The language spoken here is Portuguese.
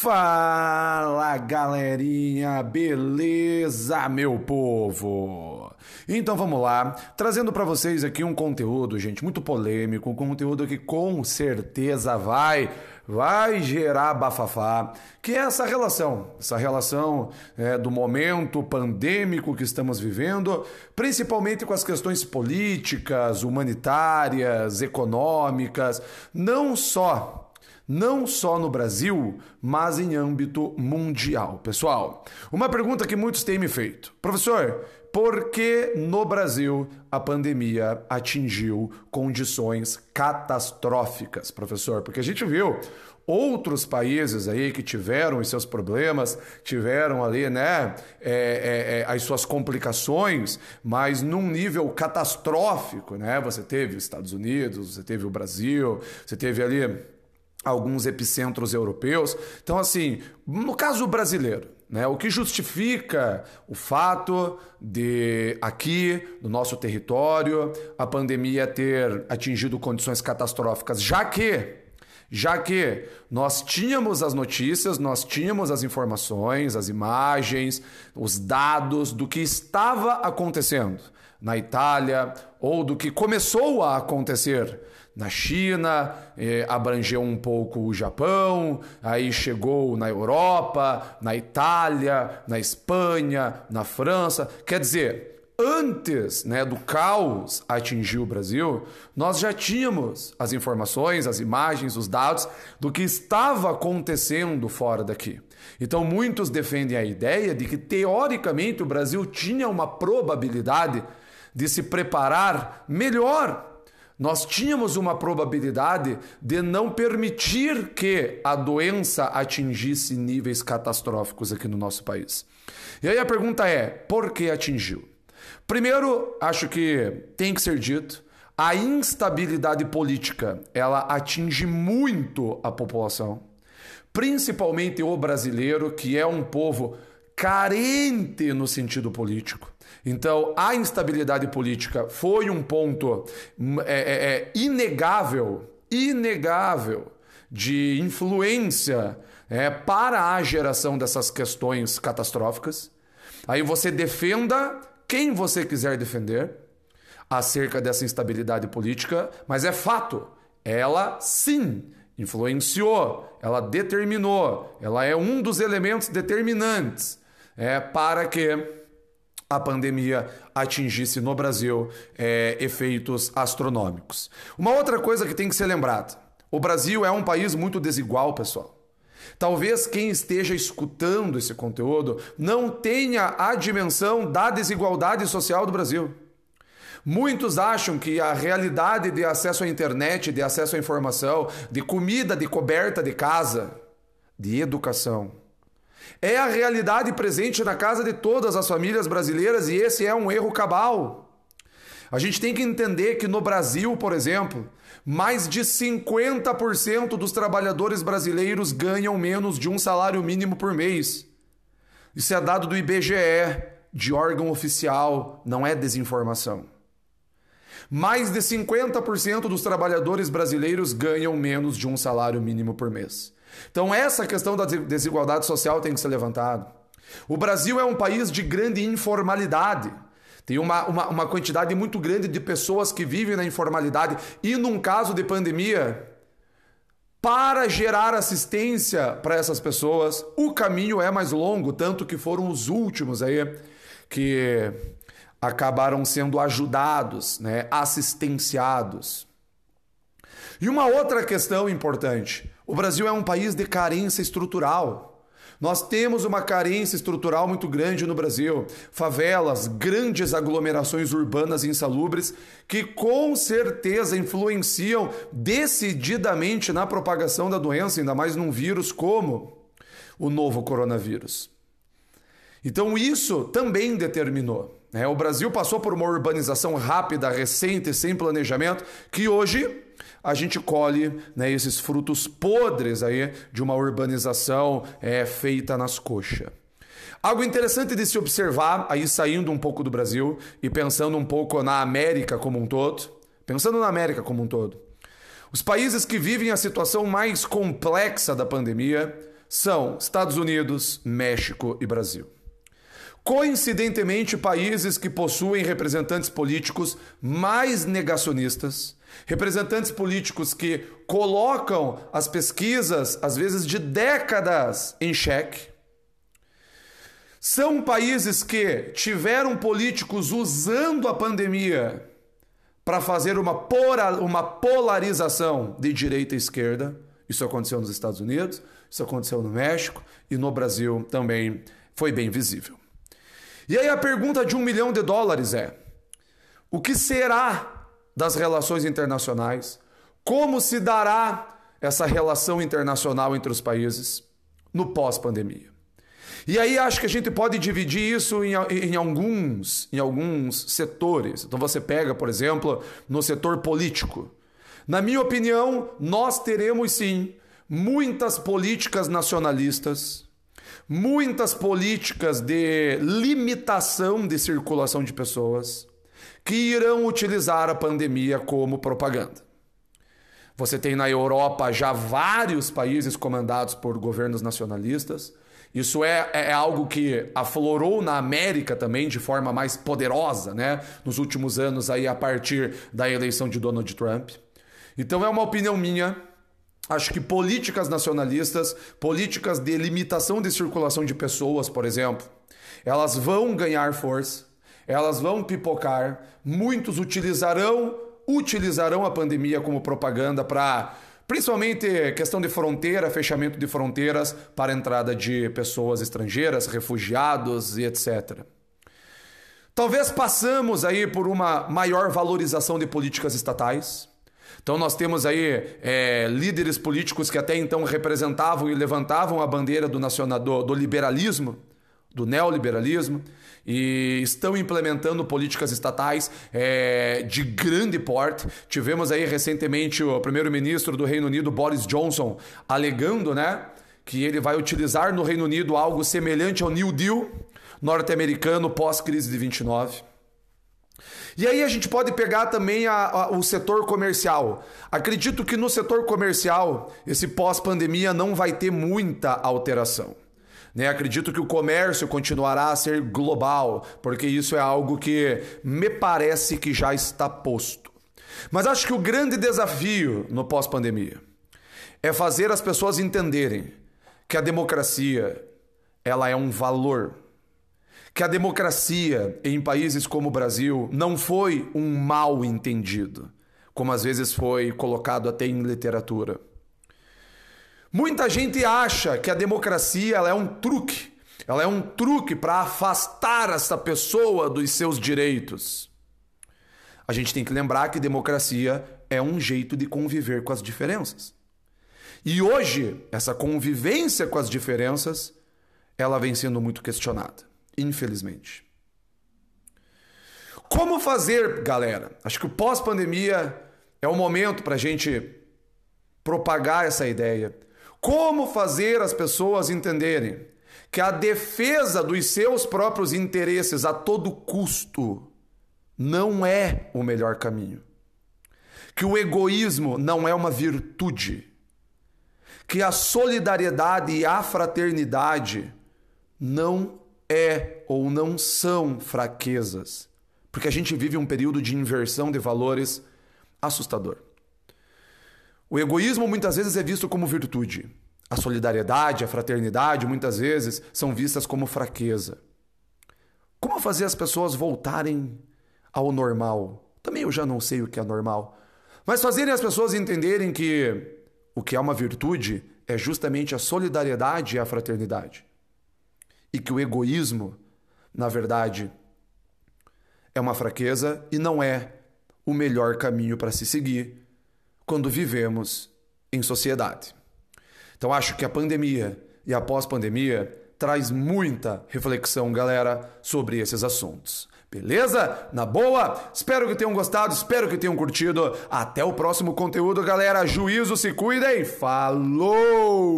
Fala galerinha, beleza, meu povo? Então vamos lá, trazendo para vocês aqui um conteúdo, gente, muito polêmico, um conteúdo que com certeza vai, vai gerar bafafá, que é essa relação, essa relação é, do momento pandêmico que estamos vivendo, principalmente com as questões políticas, humanitárias, econômicas, não só não só no Brasil, mas em âmbito mundial. Pessoal, uma pergunta que muitos têm me feito: professor, por que no Brasil a pandemia atingiu condições catastróficas, professor? Porque a gente viu outros países aí que tiveram os seus problemas, tiveram ali, né, é, é, é, as suas complicações, mas num nível catastrófico, né? Você teve os Estados Unidos, você teve o Brasil, você teve ali alguns epicentros europeus. Então, assim, no caso brasileiro, né, o que justifica o fato de aqui, no nosso território, a pandemia ter atingido condições catastróficas, já que já que nós tínhamos as notícias, nós tínhamos as informações, as imagens, os dados do que estava acontecendo na Itália ou do que começou a acontecer na China, eh, abrangeu um pouco o Japão, aí chegou na Europa, na Itália, na Espanha, na França. Quer dizer, antes né, do caos atingir o Brasil, nós já tínhamos as informações, as imagens, os dados do que estava acontecendo fora daqui. Então, muitos defendem a ideia de que, teoricamente, o Brasil tinha uma probabilidade de se preparar melhor nós tínhamos uma probabilidade de não permitir que a doença atingisse níveis catastróficos aqui no nosso país. E aí a pergunta é: por que atingiu? Primeiro, acho que tem que ser dito, a instabilidade política, ela atinge muito a população, principalmente o brasileiro, que é um povo carente no sentido político. Então, a instabilidade política foi um ponto hum, é, é, é, inegável, inegável de influência é, para a geração dessas questões catastróficas. Aí você defenda quem você quiser defender acerca dessa instabilidade política, mas é fato, ela sim influenciou, ela determinou, ela é um dos elementos determinantes é, para que a pandemia atingisse no Brasil é, efeitos astronômicos. Uma outra coisa que tem que ser lembrada: o Brasil é um país muito desigual, pessoal. Talvez quem esteja escutando esse conteúdo não tenha a dimensão da desigualdade social do Brasil. Muitos acham que a realidade de acesso à internet, de acesso à informação, de comida, de coberta de casa, de educação, é a realidade presente na casa de todas as famílias brasileiras e esse é um erro cabal. A gente tem que entender que no Brasil, por exemplo, mais de 50% dos trabalhadores brasileiros ganham menos de um salário mínimo por mês. Isso é dado do IBGE, de órgão oficial, não é desinformação. Mais de 50% dos trabalhadores brasileiros ganham menos de um salário mínimo por mês. Então, essa questão da desigualdade social tem que ser levantada. O Brasil é um país de grande informalidade. Tem uma, uma, uma quantidade muito grande de pessoas que vivem na informalidade. E num caso de pandemia, para gerar assistência para essas pessoas, o caminho é mais longo, tanto que foram os últimos aí que acabaram sendo ajudados, né, assistenciados. E uma outra questão importante: o Brasil é um país de carência estrutural. Nós temos uma carência estrutural muito grande no Brasil. Favelas, grandes aglomerações urbanas insalubres que com certeza influenciam decididamente na propagação da doença, ainda mais num vírus como o novo coronavírus. Então isso também determinou. Né? O Brasil passou por uma urbanização rápida, recente, sem planejamento, que hoje a gente colhe né, esses frutos podres aí de uma urbanização é, feita nas coxas. Algo interessante de se observar, aí saindo um pouco do Brasil e pensando um pouco na América como um todo, pensando na América como um todo. Os países que vivem a situação mais complexa da pandemia são Estados Unidos, México e Brasil. Coincidentemente, países que possuem representantes políticos mais negacionistas, representantes políticos que colocam as pesquisas, às vezes de décadas, em xeque. São países que tiveram políticos usando a pandemia para fazer uma, uma polarização de direita e esquerda. Isso aconteceu nos Estados Unidos, isso aconteceu no México e no Brasil também foi bem visível. E aí a pergunta de um milhão de dólares é: o que será das relações internacionais? Como se dará essa relação internacional entre os países no pós-pandemia? E aí acho que a gente pode dividir isso em, em, alguns, em alguns setores. Então você pega, por exemplo, no setor político. Na minha opinião, nós teremos sim muitas políticas nacionalistas, muitas políticas de limitação de circulação de pessoas que irão utilizar a pandemia como propaganda. Você tem na Europa já vários países comandados por governos nacionalistas. Isso é, é, é algo que aflorou na América também de forma mais poderosa, né? Nos últimos anos aí a partir da eleição de Donald Trump. Então é uma opinião minha. Acho que políticas nacionalistas, políticas de limitação de circulação de pessoas, por exemplo, elas vão ganhar força, elas vão pipocar, muitos utilizarão utilizarão a pandemia como propaganda para principalmente questão de fronteira, fechamento de fronteiras para entrada de pessoas estrangeiras, refugiados e etc. Talvez passamos aí por uma maior valorização de políticas estatais. Então nós temos aí é, líderes políticos que até então representavam e levantavam a bandeira do, nacional, do, do liberalismo, do neoliberalismo, e estão implementando políticas estatais é, de grande porte. Tivemos aí recentemente o primeiro-ministro do Reino Unido, Boris Johnson, alegando né, que ele vai utilizar no Reino Unido algo semelhante ao New Deal norte-americano pós-crise de 29. E aí a gente pode pegar também a, a, o setor comercial. Acredito que no setor comercial, esse pós-pandemia não vai ter muita alteração. Né? Acredito que o comércio continuará a ser global, porque isso é algo que me parece que já está posto. Mas acho que o grande desafio no pós-pandemia é fazer as pessoas entenderem que a democracia ela é um valor que a democracia em países como o Brasil não foi um mal entendido, como às vezes foi colocado até em literatura. Muita gente acha que a democracia ela é um truque, ela é um truque para afastar essa pessoa dos seus direitos. A gente tem que lembrar que democracia é um jeito de conviver com as diferenças. E hoje, essa convivência com as diferenças, ela vem sendo muito questionada infelizmente. Como fazer, galera? Acho que o pós-pandemia é o momento para a gente propagar essa ideia. Como fazer as pessoas entenderem que a defesa dos seus próprios interesses a todo custo não é o melhor caminho. Que o egoísmo não é uma virtude. Que a solidariedade e a fraternidade não é ou não são fraquezas, porque a gente vive um período de inversão de valores assustador. O egoísmo muitas vezes é visto como virtude. A solidariedade, a fraternidade, muitas vezes são vistas como fraqueza. Como fazer as pessoas voltarem ao normal? Também eu já não sei o que é normal. Mas fazerem as pessoas entenderem que o que é uma virtude é justamente a solidariedade e a fraternidade e que o egoísmo, na verdade, é uma fraqueza e não é o melhor caminho para se seguir quando vivemos em sociedade. Então acho que a pandemia e a pós-pandemia traz muita reflexão, galera, sobre esses assuntos. Beleza? Na boa? Espero que tenham gostado, espero que tenham curtido. Até o próximo conteúdo, galera. Juízo, se cuidem. Falou!